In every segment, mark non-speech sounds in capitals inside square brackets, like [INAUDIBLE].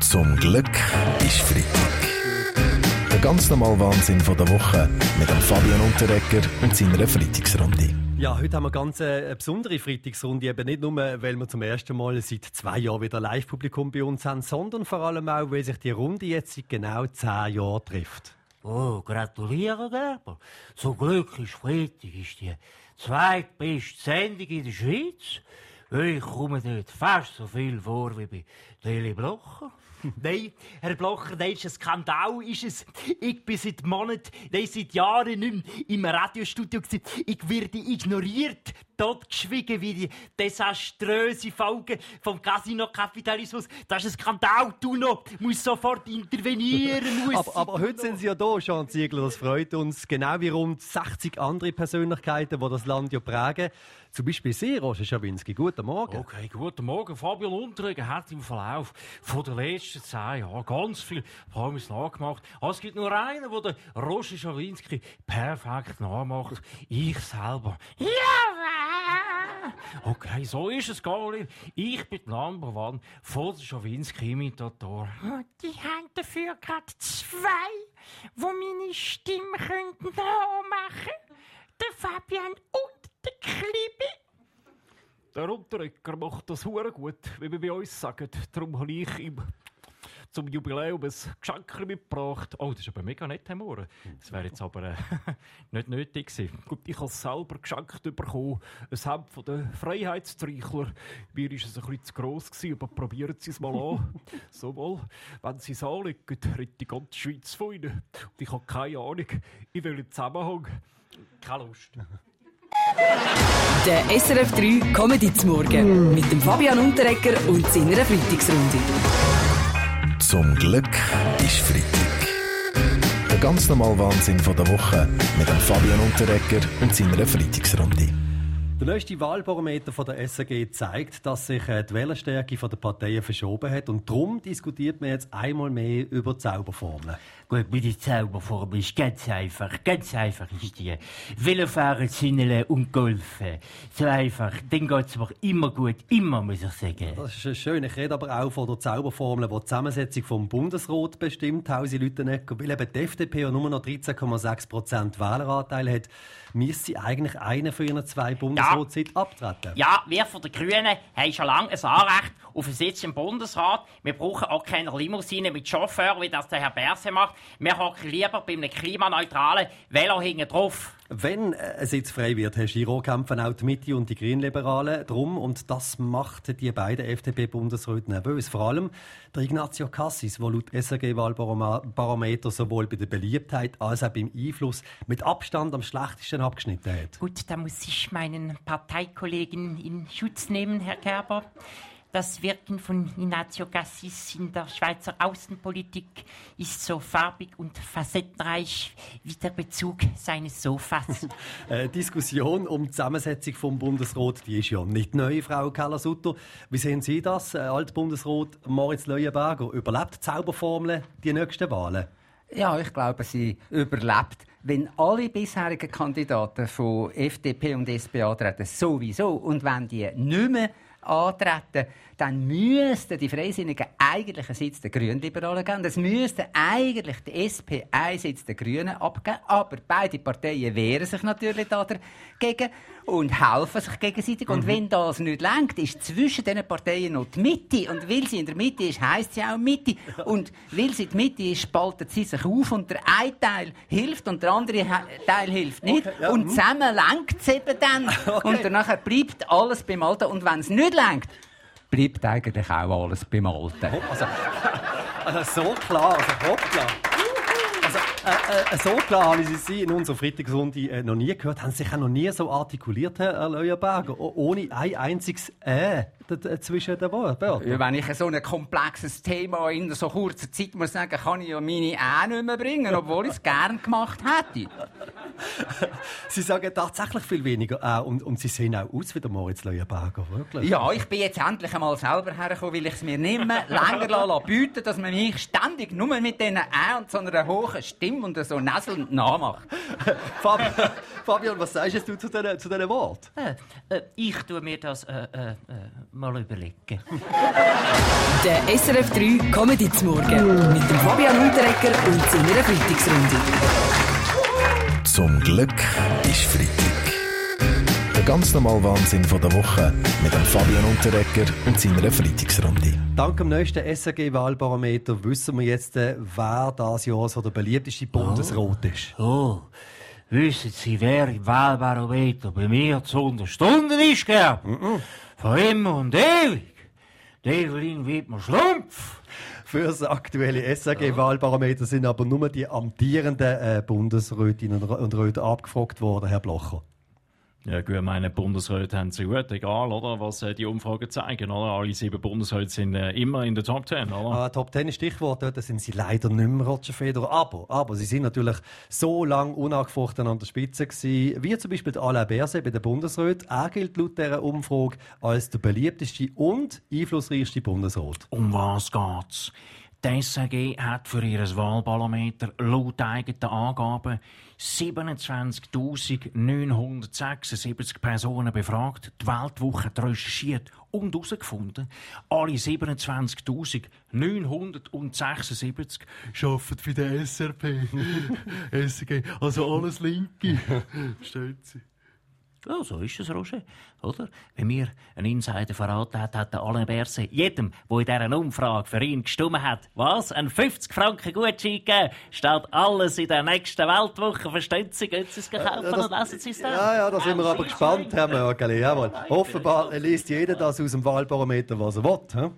Zum Glück ist Freitag. Der ganz normale Wahnsinn von der Woche mit dem Fabian Unterrecker und seiner Freitagsrunde. Ja, heute haben wir ganz äh, eine besondere Freitagsrunde. Eben nicht nur, weil wir zum ersten Mal seit zwei Jahren wieder Live-Publikum bei uns haben, sondern vor allem auch, weil sich die Runde jetzt seit genau zehn Jahren trifft. Oh, gratuliere, Gerber. So Glück ist Freitag ist die zweitbeste Sendung in der Schweiz. Ich komme dort fast so viel vor wie bei Lili Blocher. [LAUGHS] Nein, Herr Blocher, nein, ist ein Skandal, ist es. Ich bin seit Monaten, nein, seit Jahren nicht mehr im Radiostudio gewesen. Ich werde ignoriert, totgeschwiegen wie die desaströse Folge vom Casino-Kapitalismus. Das ist ein Skandal, du noch, muss sofort intervenieren, [LAUGHS] muss... Aber, aber heute sind Sie ja da, Jean Ziegler, das freut uns. Genau wie rund 60 andere Persönlichkeiten, die das Land ja prägen. Zum Beispiel Sie, Roger Schawinski. Guten Morgen. Okay, guten Morgen. Fabian Unterregen hat im Verlauf von der letzten zehn Jahre ganz viel Promis nachgemacht. Also es gibt nur einen, der den Roger Schawinski perfekt nachmacht. Ich selber. Ja! Okay, so ist es, Galil. Ich bin Number One von der Schawinski-Imitator. Die haben dafür gerade zwei, wo meine Stimme könnten nachmachen. Der Fabian und der Klibi. Der Unterrecker macht das hure gut, wie wir bei uns sagen. Darum habe ich ihm zum Jubiläum ein Geschenk mitgebracht. Oh, das ist aber mega nett, Herr Mohren. Das wäre jetzt aber äh, [LAUGHS] nicht nötig gewesen. Gut, ich habe es selber geschenkt bekommen. Ein Hemd von den Freiheitstreichler. Mir war es ein bisschen zu gross, gewesen, aber probieren Sie es mal an. [LAUGHS] so mal, wenn Sie es anlegen, redet die ganze Schweiz von Ihnen. Und ich habe keine Ahnung, in welchem Zusammenhang. Keine Lust. Der SRF 3 Comedy zum Morgen mit dem Fabian Unterrecker und seiner Freitagsrunde. Zum Glück ist Freitag. Der ganz normale Wahnsinn von der Woche mit dem Fabian Unterrecker und seiner Freitagsrunde. Der neueste Wahlbarometer von der SAG zeigt, dass sich äh, die Wählerstärke der Parteien verschoben hat. Und darum diskutiert man jetzt einmal mehr über Zauberformeln. Gut, mit der Zauberformel ist ganz einfach, ganz einfach ist die. Velofahren, Zinneln und Golfen. So einfach, dann geht's mir immer gut, immer, muss ich sagen. Das ist schön. Ich rede aber auch von der Zauberformel, die die Zusammensetzung vom Bundesrat bestimmt, Hausi Lüttenegger. Weil eben die FDP ja nur noch 13,6 Prozent Wähleranteil hat, müsste sie eigentlich einen von ihren zwei Bundesratssitz abtreten. Ja, wir von den Grünen haben schon lange ein Anrecht auf einen Sitz im Bundesrat. Wir brauchen auch keine Limousine mit Chauffeur, wie das der Herr Berse macht. Wir hocken lieber bei einem klimaneutralen Velo hinten drauf. Wenn äh, ein Sitz frei wird, Herr Giro, kämpfen auch die Mitte und die Grünliberalen drum. Und das macht die beiden FDP-Bundesräte nervös. Vor allem der Ignazio Cassis, der laut SRG-Wahlbarometer sowohl bei der Beliebtheit als auch beim Einfluss mit Abstand am schlechtesten abgeschnitten hat. Gut, da muss ich meinen Parteikollegen in Schutz nehmen, Herr Gerber. Das Wirken von Ignazio Cassis in der Schweizer Außenpolitik ist so farbig und facettenreich wie der Bezug seines Sofas. [LAUGHS] Äh, Diskussion um die Zusammensetzung vom Bundesrat, die ist ja nicht neu, Frau Keller-Sutter. Wie sehen Sie das, äh, Altbundesrat Moritz Leuenberger? Überlebt die Zauberformel die nächsten Wahlen? Ja, ich glaube, sie überlebt. Wenn alle bisherigen Kandidaten von FDP und SP antreten, sowieso. Und wenn die nicht mehr antreten, dann müssten die Freisinnigen eigentlich einen Sitz der Grünliberalen geben. Das müsste eigentlich die SP einen Sitz der Grünen abgeben. Aber beide Parteien wehren sich natürlich dagegen und helfen sich gegenseitig. Und wenn das nicht lenkt, ist zwischen diesen Parteien noch die Mitte. Und weil sie in der Mitte ist, heisst sie auch Mitte. Und weil sie die Mitte ist, spaltet sie sich auf und der eine Teil hilft und der andere Teil hilft nicht. Okay, ja, und hm. zusammen lenkt es eben dann. [LAUGHS] Und danach bleibt alles beim Alten. Und wenn es nicht lenkt, bleibt eigentlich auch alles beim Alten. Also, [LAUGHS] also so klar, also hoppla. Also, äh, äh, so klar habe ich Sie in unserer Freitagsrunde äh, noch nie gehört. Haben Sie sich auch noch nie so artikuliert, Herr Leuenberger, ohne ein einziges «äh» d- zwischen den Wörtern? Ja, wenn ich so ein komplexes Thema in so kurzer Zeit muss sagen, kann ich ja meine Ähne nicht mehr bringen, obwohl ich es gern gemacht hätte. [LAUGHS] Sie sagen tatsächlich viel weniger äh, und, und Sie sehen auch aus wie der Moritz Leuenberger, wirklich. Ja, ich bin jetzt endlich einmal selber hergekommen, weil ich es mir nicht mehr [LAUGHS] länger lassen bieten dass man mich ständig nur mit diesen Ä und so einer hohen Stimme und so näselnd nachmacht. [LAUGHS] Fabian, Fabian, was sagst du zu diesen zu Worten? Äh, äh, ich tue mir das äh, äh, äh mal überlegen. Der SRF 3 Comedy zum Morgen mit dem Fabian Unterrecker und seiner Freitagsrunde. Zum Glück ist Freitag. Der ganz normale Wahnsinn von der Woche mit dem Fabian Unterrecker und seiner Freitagsrunde. Dank dem neuesten SRG-Wahlbarometer wissen wir jetzt, äh, wer das Jahr so der beliebteste Bundesrat ist. Oh, wissen Sie, wer im Wahlbarometer bei mir zu Stunden ist, gell? Von immer und ewig. Develin Wittmer Schlumpf. Für das aktuelle SAG-Wahlbarometer sind aber nur die amtierenden äh, Bundesrätinnen und Räte abgefragt worden, Herr Blocher. Ja, gut, meine Bundesräte haben sie gut, egal, oder, was äh, die Umfragen zeigen, oder? Alle sieben Bundesräte sind äh, immer in der Top Ten, oder? Ah, Top Ten ist Stichwort, dort sind sie leider nicht mehr, Roger Federer. Aber, aber sie sind natürlich so lange unangefochten an der Spitze gewesen, wie zum Beispiel Alain Berset bei den Bundesräten. Er gilt laut dieser Umfrage als der beliebteste und einflussreichste Bundesrat. Um was geht's? Die SAG hat für ihr Wahlbarometer laut eigenen Angaben 27.976 Personen befragt, die Weltwoche hat recherchiert und herausgefunden, alle 27.976 arbeiten für die SRP. SRG, [LAUGHS] also alles Linke. [LAUGHS] Versteht sie? Ja, so ist es, Roger. Oder? Wenn mir ein Insider verraten hat, hat der Alain Berset jedem, der in dieser Umfrage für ihn gestimmt hat, was? Ein 50 Franken Gutschein gegeben, statt alles in der nächsten Weltwoche. Verstehen Sie? Gehen Sie es kaufen ja, und lesen Sie es dann? Ja, ja, da sind wir aber gespannt, Herr Mörgeli. Jawohl. Offenbar liest jeder das aus dem Wahlbarometer, was er will. He?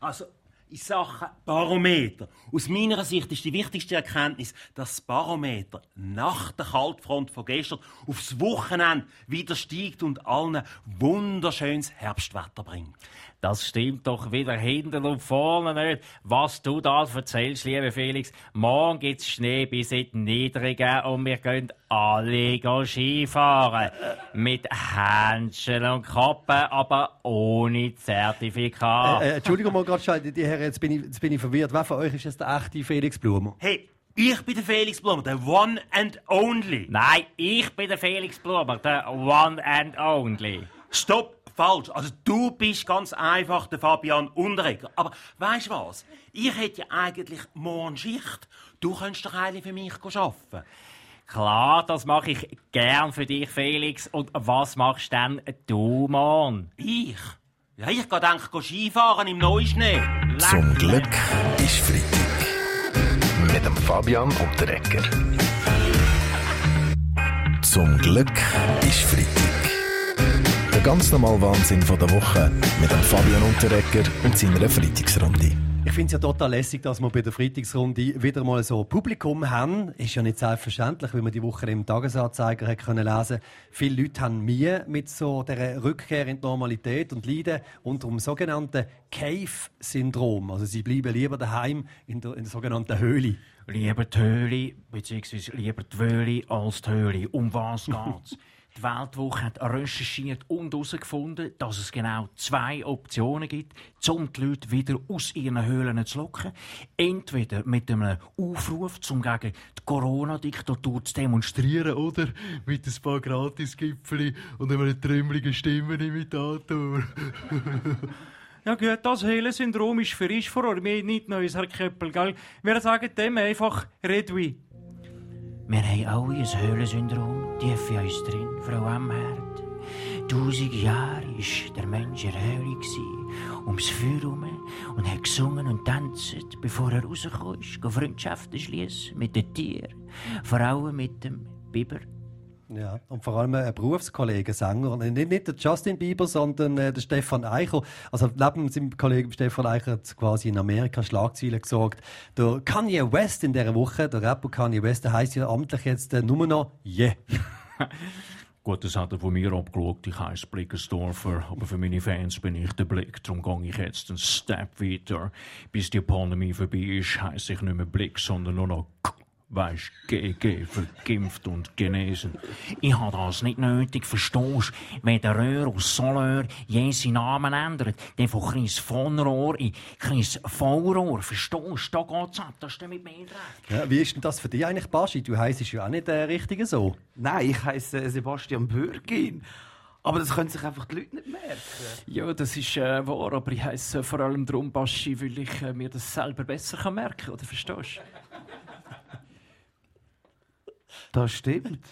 Also, in Sachen Barometer. Aus meiner Sicht ist die wichtigste Erkenntnis, dass das Barometer nach der Kaltfront von gestern aufs Wochenende wieder steigt und allen wunderschönes Herbstwetter bringt. Das stimmt doch wieder hinten und vorne nicht. Was du da erzählst, liebe Felix. Morgen gibt's Schnee bis in die Niedrigen und wir gehen alle Skifahren. Mit Händchen und Kappen, aber ohne Zertifikat. Äh, äh, Entschuldigung mal gerade die Herren, jetzt bin, ich, jetzt bin ich verwirrt. Wer von euch ist jetzt der echte Felix Blumer? Hey, ich bin der Felix Blumer, der One and Only. Nein, ich bin der Felix Blumer, der One and Only. Stopp! falsch. Also du bist ganz einfach der Fabian Unterreger. Aber weißt du was? Ich hätte ja eigentlich morgen Schicht. Du könntest doch eigentlich für mich arbeiten. Klar, das mache ich gern für dich, Felix. Und was machst denn du morgen? Ich? Ja, ich gehe denke Skifahren im Neuschnee. Zum Glück ist Freitag. Mit dem Fabian Unterrecker. Zum Glück ist Freitag. Der ganz normale Wahnsinn von der Woche mit dem Fabian Unterrecker und seiner Freitagsrunde. Ich finde es ja total lässig, dass wir bei der Freitagsrunde wieder mal so Publikum haben. Ist ja nicht selbstverständlich, wie man die Woche im Tagesanzeiger hat können lesen. Viele Leute haben Mühe mit so der Rückkehr in die Normalität und leiden unter dem sogenannten Cave-Syndrom. Also sie bleiben lieber daheim in der, in der sogenannten Höhle. Lieber die Höhle, beziehungsweise lieber die Höhle als die Höhle. Um was [LAUGHS] geht's? Die Weltwoche hat recherchiert und herausgefunden, dass es genau zwei Optionen gibt, um die Leute wieder aus ihren Höhlen zu locken. Entweder mit einem Aufruf, um gegen die Corona-Diktatur zu demonstrieren, oder mit ein paar Gratisgipfeli und einem trümmeligen Stimmenimitator. [LAUGHS] Ja gut, das Höhlensyndrom ist für uns vor mir nicht neues, Herr Köppel, gell? Wir sagen dem einfach Redwi. Wir haben alle ein Höhlensyndrom tief in uns drin, Frau Amherd. Tausend Jahre war der Mensch in der Höhle, ums Feuer herum und hat gesungen und tanzt, bevor er rausgekommen ist, Freundschaften schließen mit den Tieren, vor allem mit dem Biber. Ja, und vor allem ein Berufskollege, Sänger. Nicht, nicht der Justin Bieber, sondern äh, der Stefan Eicher. Also neben seinem Kollegen Stefan Eicher hat quasi in Amerika Schlagzeilen gesorgt. Der Kanye West in dieser Woche, der Rapper Kanye West, der heisst ja amtlich jetzt äh, nur noch Yeah. [LAUGHS] Gut, das hat er von mir abgeschaut. Ich heiße Blickensdorfer, aber für meine Fans bin ich der Blick. Darum gehe ich jetzt einen Step weiter. Bis die Pandemie vorbei ist, heiße ich nicht mehr Blick, sondern nur noch weisst, GG, vergimpft und genesen. Ich habe das nicht nötig, verstehst Wenn der Röhr aus Solör je seinen Namen ändert, dann von Chris von Rohr in Chris Vollrohr, verstehst Da geht's ab, das ist mit mir recht. Ja, wie ist denn das für dich eigentlich, Baschi? Du heisst ja auch nicht äh, richtig so. Nein, ich heiße Sebastian Bürgin. Aber das können sich einfach die Leute nicht merken. Ja, das ist äh, wahr, aber ich heiße vor allem darum Baschi, weil ich äh, mir das selber besser kann merken kann, oder verstehst du? Das stimmt.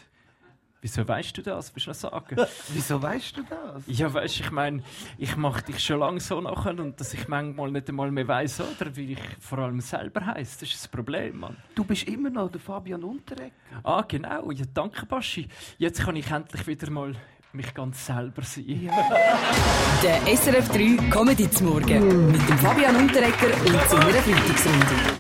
Wieso weißt du das? Willst du noch sagen? Wieso weißt du das? Ja, weißt ich meine, ich mache dich schon lange so nachher und dass ich manchmal nicht einmal mehr weiss, oder? Wie ich vor allem selber heiße. Das ist das Problem, Mann. Du bist immer noch der Fabian Unterreck. Ah, genau. Ja, danke, Baschi. Jetzt kann ich endlich wieder mal mich ganz selber sein. Der SRF 3 Comedy zum Morgen mit dem Fabian Unterrecker und seiner Freitagsrunde.